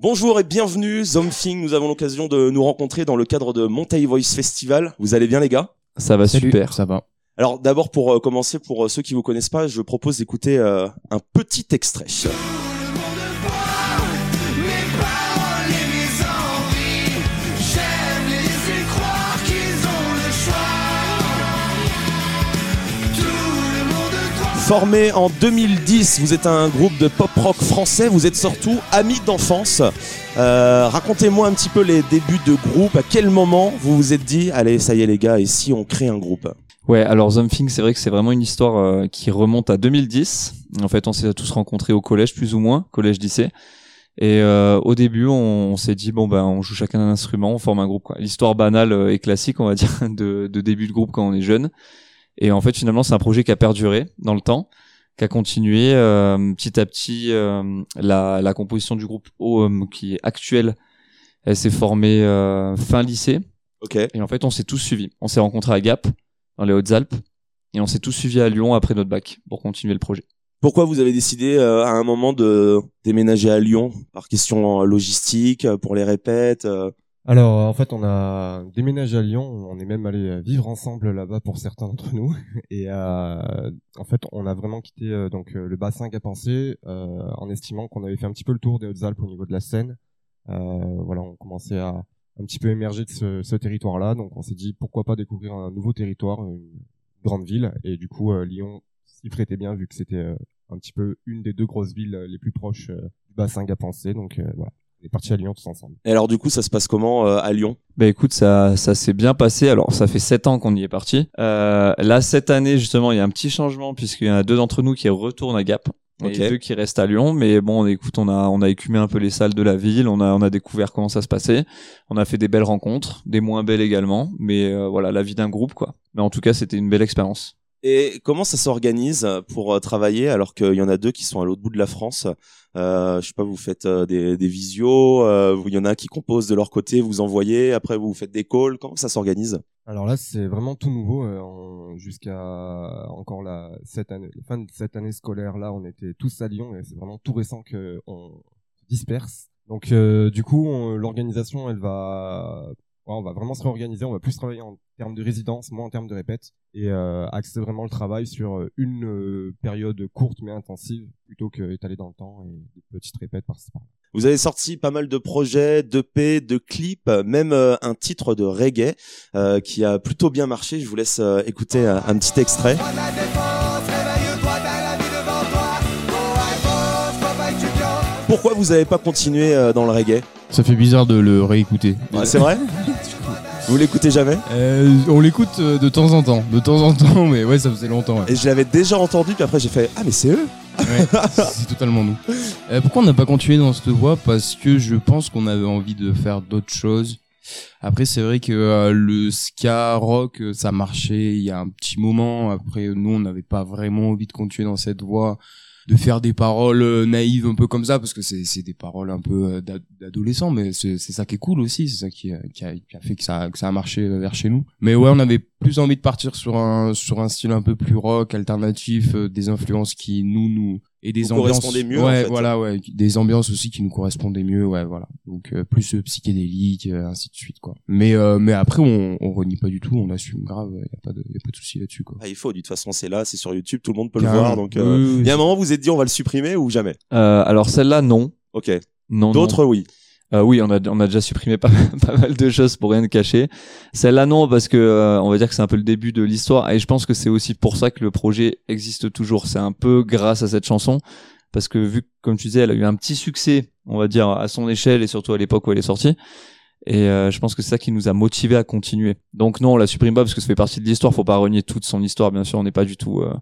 Bonjour et bienvenue, Zomfing. Nous avons l'occasion de nous rencontrer dans le cadre de Montaï Voice Festival. Vous allez bien les gars? Ça va Salut, super. Ça va. Alors d'abord pour euh, commencer, pour euh, ceux qui vous connaissent pas, je propose d'écouter euh, un petit extrait. Formé en 2010, vous êtes un groupe de pop rock français, vous êtes surtout amis d'enfance. Euh, Racontez-moi un petit peu les débuts de groupe, à quel moment vous vous êtes dit, allez ça y est les gars, et si on crée un groupe? Ouais, alors Something, c'est vrai que c'est vraiment une histoire euh, qui remonte à 2010. En fait, on s'est tous rencontrés au collège, plus ou moins, collège-lycée. Et euh, au début, on, s'est dit bon ben, on joue chacun un instrument, on forme un groupe. L'histoire banale euh, et classique, on va dire, de début de groupe quand on est jeune. Et en fait, finalement, c'est un projet qui a perduré dans le temps, qui a continué euh, petit à petit. euh, la, la composition du groupe OM, qui est actuelle, elle s'est formée euh, fin lycée. Ok. Et en fait, on s'est tous suivis. On s'est rencontrés à Gap, dans les Hautes-Alpes, et on s'est tous suivis à Lyon après notre bac pour continuer le projet. Pourquoi vous avez décidé euh, à un moment de déménager à Lyon? Par question euh, logistique euh, pour les répètes euh, Alors, en fait, on a déménagé à Lyon. On est même allé euh, vivre ensemble là-bas pour certains d'entre nous. Et euh, en fait, on a vraiment quitté euh, donc euh, le bassin Gapensé euh, en estimant qu'on avait fait un petit peu le tour des Hautes-Alpes au niveau de la Seine. Voilà, on commençait à un petit peu émerger de ce, territoire-là. Donc, on s'est dit pourquoi pas découvrir un nouveau territoire, une grande ville. Et du coup, Lyon s'y prêtait bien vu que c'était un petit peu une des deux grosses villes les plus proches du bassin Gapensé. Donc, euh, voilà, on est parti à Lyon tous ensemble. Et alors du coup, ça se passe comment euh, à Lyon? Bah écoute, ça, ça s'est bien passé. Alors, ça fait sept ans qu'on y est parti. Euh, là, cette année, justement, il y a un petit changement puisqu'il y en a deux d'entre nous qui retournent à Gap. Et deux qui restent à Lyon, mais bon, écoute, on a on a écumé un peu les salles de la ville, on a on a découvert comment ça se passait, on a fait des belles rencontres, des moins belles également, mais euh, voilà, la vie d'un groupe quoi. Mais en tout cas, c'était une belle expérience. Et comment ça s'organise pour euh, travailler alors qu'il y en a deux qui sont à l'autre bout de la France euh, Je sais pas, vous faites euh, des, des visios, euh, il y en a qui composent de leur côté, vous envoyez, après vous faites des calls. Comment ça s'organise? Alors là, c'est vraiment tout nouveau. euh, Jusqu'à encore la, cette année, fin de cette année scolaire, là, on était tous à Lyon et c'est vraiment tout récent qu'on se disperse. Donc, euh, du coup, on- l'organisation, elle va, ouais, on va vraiment se réorganiser. On va plus travailler en termes de résidence, moins en termes de répète, et euh, axer vraiment le travail sur une euh, période courte mais intensive, plutôt qu'étaler dans le temps et des petites répètes par-ci par-là. Vous avez sorti pas mal de projets, d'EP, de clips, même euh, un titre de reggae euh, qui a plutôt bien marché. Je vous laisse euh, écouter un, un petit extrait. Pourquoi vous n'avez pas continué euh, dans le reggae? Ça fait bizarre de le réécouter. Ouais, C'est vrai? Vous l'écoutez jamais Euh, on l'écoute euh, de temps en temps, de temps en temps, mais ouais, ça faisait longtemps. Ouais. Et je l'avais déjà entendu, puis après j'ai fait Ah, mais c'est eux Ouais, c'est c'est totalement nous. Euh, pourquoi on n'a pas continué dans cette voie? Parce que je pense qu'on avait envie de faire d'autres choses. Après, c'est vrai que euh, le ska rock, euh, ça marchait il y a un petit moment. Après, nous, on n'avait pas vraiment envie de continuer dans cette voie, de faire des paroles euh, naïves un peu comme ça, parce que c'est c'est des paroles un peu euh, d'ad- d'adolescents, mais c'est c'est ça qui est cool aussi, c'est ça qui, a- qui, a, qui a fait que ça, que ça a marché vers chez nous. Mais ouais, on avait plus envie de partir sur un sur un style un peu plus rock, alternatif, des influences qui nous nous et des Vous ambiances mieux, en ouais fait. voilà ouais des ambiances aussi qui nous correspondaient mieux ouais voilà donc euh, plus psychédélique ainsi de suite quoi mais euh, mais après on on renie pas du tout on assume grave y a pas de y a pas de souci là-dessus quoi Ah, Il faut, de toute façon c'est là, c'est sur YouTube, tout le monde peut le voir. Donc, euh, Oui, oui, oui. il y a un moment vous vous êtes dit on va le supprimer ou jamais? Euh, alors celle-là, non, Ok. non. D'autres oui. Euh, oui, on a, on a déjà supprimé pas, pas mal de choses pour rien de cacher. Celle-là, non, parce que euh, on va dire que c'est un peu le début de l'histoire, et je pense que c'est aussi pour ça que le projet existe toujours. C'est un peu grâce à cette chanson, parce que vu que, comme tu disais, elle a eu un petit succès, on va dire à son échelle et surtout à l'époque où elle est sortie. Et euh, je pense que c'est ça qui nous a motivés à continuer. Donc non, on la supprime pas parce que ça fait partie de l'histoire. Faut pas renier toute son histoire, bien sûr. On n'est pas du tout euh,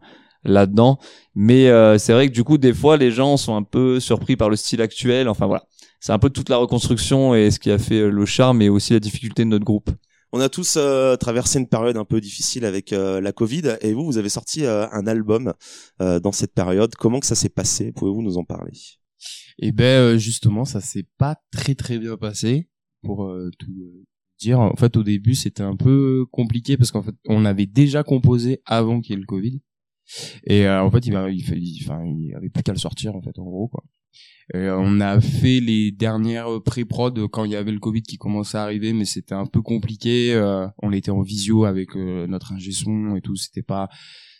là-dedans. Mais euh, c'est vrai que du coup, des fois, les gens sont un peu surpris par le style actuel. Enfin voilà, c'est un peu toute la reconstruction et ce qui a fait euh, le charme et aussi la difficulté de notre groupe. On a tous euh, traversé une période un peu difficile avec euh, la Covid et vous, vous avez sorti euh, un album euh, dans cette période. Comment que ça s'est passé? Pouvez-vous nous en parler? Et ben euh, justement, ça s'est pas très très bien passé pour euh, tout euh, dire. En fait, au début, c'était un peu compliqué parce qu'en fait, on avait déjà composé avant qu'il y ait le Covid. Et euh, en fait, il, il, fallait- enfin, il avait plus qu'à le sortir en fait, en gros quoi. Euh, on a fait les dernières pré-prod quand il y avait le Covid qui commençait à arriver, mais c'était un peu compliqué. Euh, on était en visio avec notre ingé son et tout. C'était pas,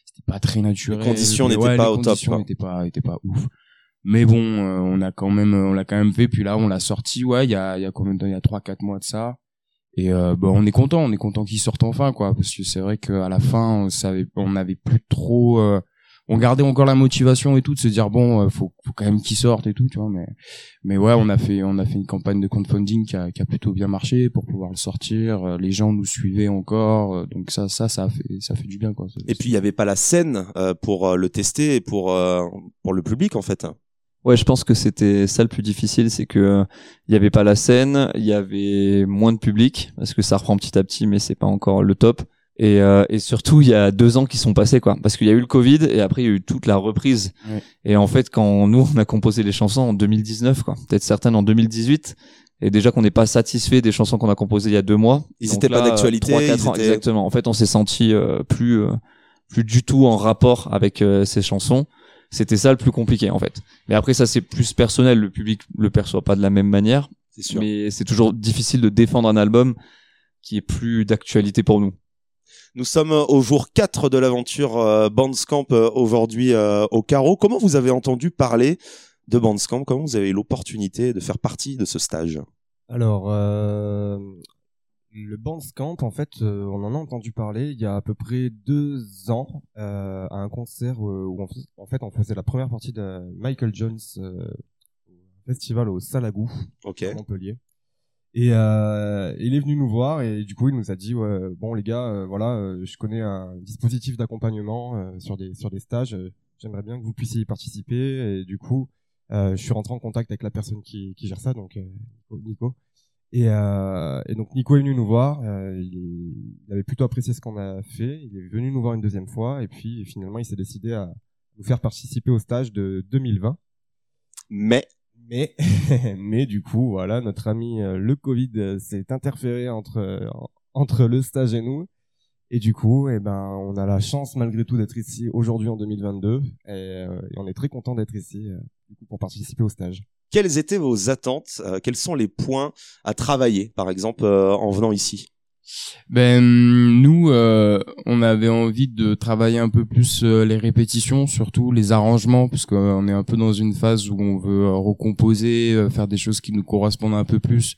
c'était pas très naturel. Les conditions n'étaient ouais, pas les au top, conditions quoi. n'étaient pas, étaient pas ouf. Mais bon, euh, on a quand même, on l'a quand même fait. Puis là, on l'a sorti. Ouais, il y a, il y a combien de temps? Il y a trois, quatre mois de ça. Et euh, bah, on est content, on est content qu'il sorte enfin, quoi. Parce que c'est vrai qu'à la fin, on savait, on n'avait plus trop. euh, on gardait encore la motivation et tout de se dire bon, euh, faut, faut quand même qu'il sorte et tout, tu vois. Mais, mais ouais, on a fait, on a fait une campagne de crowdfunding qui a, qui a plutôt bien marché pour pouvoir le sortir. Euh, Les gens nous suivaient encore, euh, donc ça, ça, ça a fait, ça fait du bien, quoi. Et puis il y avait pas la scène euh, pour euh, le tester et pour euh, pour le public en fait. Ouais, je pense que c'était ça le plus difficile, c'est que euh, il y avait pas la scène, il y avait moins de public parce que ça reprend petit à petit, mais c'est pas encore le top. Et, euh, et surtout, il y a deux ans qui sont passés, quoi, parce qu'il y a eu le Covid et après il y a eu toute la reprise. Et en fait, quand nous on a composé les chansons en 2019, quoi, peut-être certaines en 2018, et déjà qu'on n'est pas satisfait des chansons qu'on a composées il y a deux mois. Ils Donc étaient pas d'actualité, trois, quatre ils ans, étaient- exactement. En fait, on s'est senti euh, plus euh, plus du tout en rapport avec euh, ces chansons. C'était ça le plus compliqué en fait. Mais après ça c'est plus personnel, le public le perçoit pas de la même manière, C'est sûr. mais c'est toujours difficile de défendre un album qui est plus d'actualité pour nous. Nous sommes euh, au jour 4 de l'aventure euh, Bandscamp euh, aujourd'hui au carreau. Comment vous avez entendu parler de Bandscamp Comment vous avez eu l'opportunité de faire partie de ce stage? Alors, euh, le Bandscamp, en fait, euh, on en a entendu parler il y a à peu près deux ans euh, à un concert euh, où on en fait on faisait la première partie de Michael Jones euh, festival au Salagou à Montpellier. Et il est venu nous voir et du coup il nous a dit ouais, bon les gars voilà je connais un dispositif d'accompagnement sur des sur des stages j'aimerais bien que vous puissiez y participer. Et du coup je suis rentré en contact avec la personne qui, qui gère ça donc Nico et, euh, et donc Nico est venu nous voir euh, il, il avait plutôt apprécié ce qu'on a fait il est venu nous voir une deuxième fois et puis finalement il s'est décidé à nous faire participer au stage de 2020 Mais mais, mais du coup, voilà, notre ami euh, le Covid euh, s'est interféré entre entre le stage et nous. Et du coup, eh ben, on a la chance malgré tout d'être ici aujourd'hui en 2022, et, euh, et on est très content d'être ici euh, du coup, pour participer au stage. Quelles étaient vos attentes Euh, Quels sont les points à travailler, par exemple, euh, en venant ici? Ben nous, euh, on avait envie de travailler un peu plus euh, les répétitions, surtout les arrangements, parce qu'on est un peu dans une phase où on veut recomposer, faire des choses qui nous correspondent un peu plus.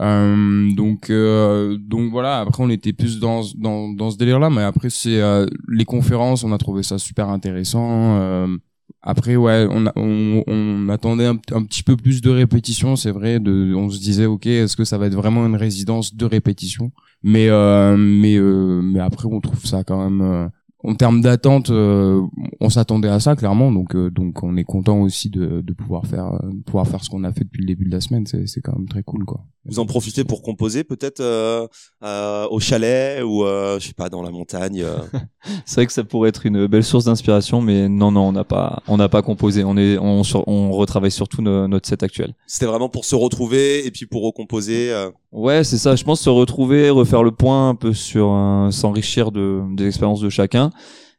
Donc donc voilà. Après, on était plus dans dans dans ce délire-là, mais après c'est les conférences, on a trouvé ça super intéressant. Après ouais, on, on, on attendait un, un petit peu plus de répétitions, c'est vrai. De, on se disait ok, est-ce que ça va être vraiment une résidence de répétition? Mais euh, mais euh, mais après on trouve ça quand même. euh, en termes d'attente, euh, on s'attendait à ça clairement, donc euh, donc on est content aussi de, de pouvoir faire euh, pouvoir faire ce qu'on a fait depuis le début de la semaine. C'est c'est quand même très cool quoi. Vous en profitez pour composer, peut-être euh, euh, au chalet ou, euh, je sais pas, dans la montagne euh. C'est vrai que ça pourrait être une belle source d'inspiration, mais non non on n'a pas on n'a pas composé. On est on sur- on retravaille surtout no- notre set actuel. C'était vraiment pour se retrouver et puis pour recomposer. euh. Ouais, c'est ça. Je pense se retrouver, refaire le point un peu sur s'enrichir de des expériences de chacun.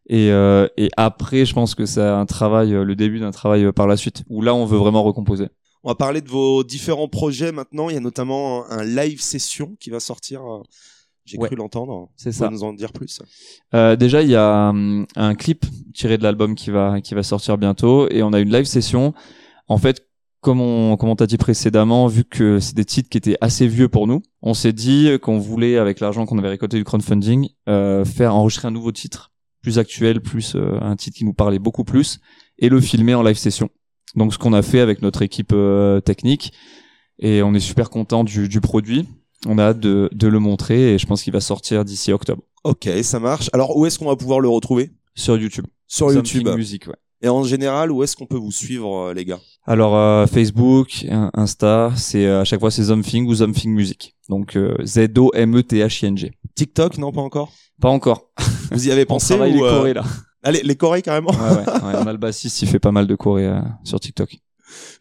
Et, euh, et après, je pense que c'est un travail, le début d'un travail par la suite, où là, on veut vraiment recomposer. On va parler de vos différents projets maintenant. Il y a notamment un live session qui va sortir. euh, J'ai Ouais. cru l'entendre. C'est Vous pouvez ça. nous en dire plus? Euh, déjà, il y a hum, un clip tiré de l'album qui va qui va sortir bientôt, et on a une live session. En fait, comme on comme on t'a dit précédemment, vu que c'est des titres qui étaient assez vieux pour nous, on s'est dit qu'on voulait, avec l'argent qu'on avait récolté du crowdfunding, euh, faire enregistrer un nouveau titre, plus actuel, plus euh, un titre qui nous parlait beaucoup plus, et le filmer en live session. Donc, ce qu'on a fait avec notre équipe euh, technique, et on est super content du, du produit. On a hâte de, de le montrer, et je pense qu'il va sortir d'ici octobre Ok, ça marche. Alors, où est-ce qu'on va pouvoir le retrouver? Sur YouTube. Sur Something YouTube. Music, ouais. Et en général, où est-ce qu'on peut vous suivre, euh, les gars? Alors euh, Facebook, in- Insta, c'est euh, à chaque fois c'est Something ou Something Music. Donc euh, Z O M E T H I N G. TikTok, non, pas encore? Pas encore. Vous y avez On pensé travaille ou, les là. Allez, les Corées carrément. Ouais, ouais, ouais, on a le bassiste, il fait pas mal de chorés euh, sur TikTok.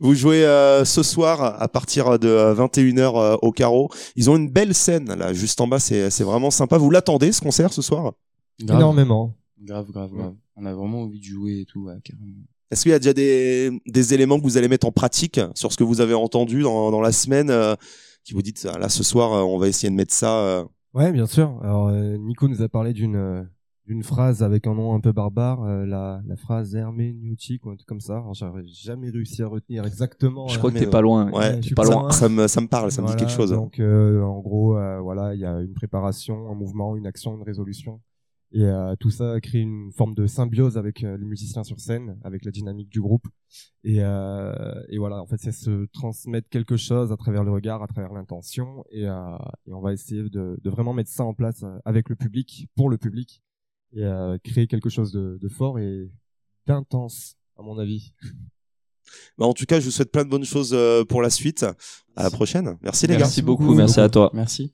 Vous jouez euh, ce soir à partir de 21h euh, au carreau. Ils ont une belle scène là, juste en bas. C'est c'est vraiment sympa. Vous l'attendez ce concert ce soir? Grave, Énormément. grave, grave, grave. On a vraiment envie de jouer et tout, ouais, carrément. Est-ce qu'il y a déjà des, des éléments que vous allez mettre en pratique sur ce que vous avez entendu dans, dans la semaine euh, qui vous dites ah, là ce soir on va essayer de mettre ça euh, Ouais, bien sûr. Alors euh, Nico nous a parlé d'une euh, d'une phrase avec un nom un peu barbare, euh, la, la phrase herméneutique ou un truc comme ça. J'aurais jamais réussi à retenir exactement. Je euh, crois que mais, t'es pas loin. ouais, je suis pas pas loin. loin. ça me ça me parle ça me dit quelque chose Donc, euh, en gros, euh, voilà, il y a une préparation, un mouvement, une action, une résolution. Et euh, tout ça crée une forme de symbiose avec euh, les musiciens sur scène, avec la dynamique du groupe. Et, euh, et voilà, en fait, c'est se transmettre quelque chose à travers le regard, à travers l'intention. Et, euh, et on va essayer de, de vraiment mettre ça en place euh, avec le public, pour le public, et euh, créer quelque chose de, de fort et d'intense, à mon avis. Bah, en tout cas je vous souhaite plein de bonnes choses euh, pour la suite à la prochaine merci les gars Merci beaucoup, merci à toi. Merci.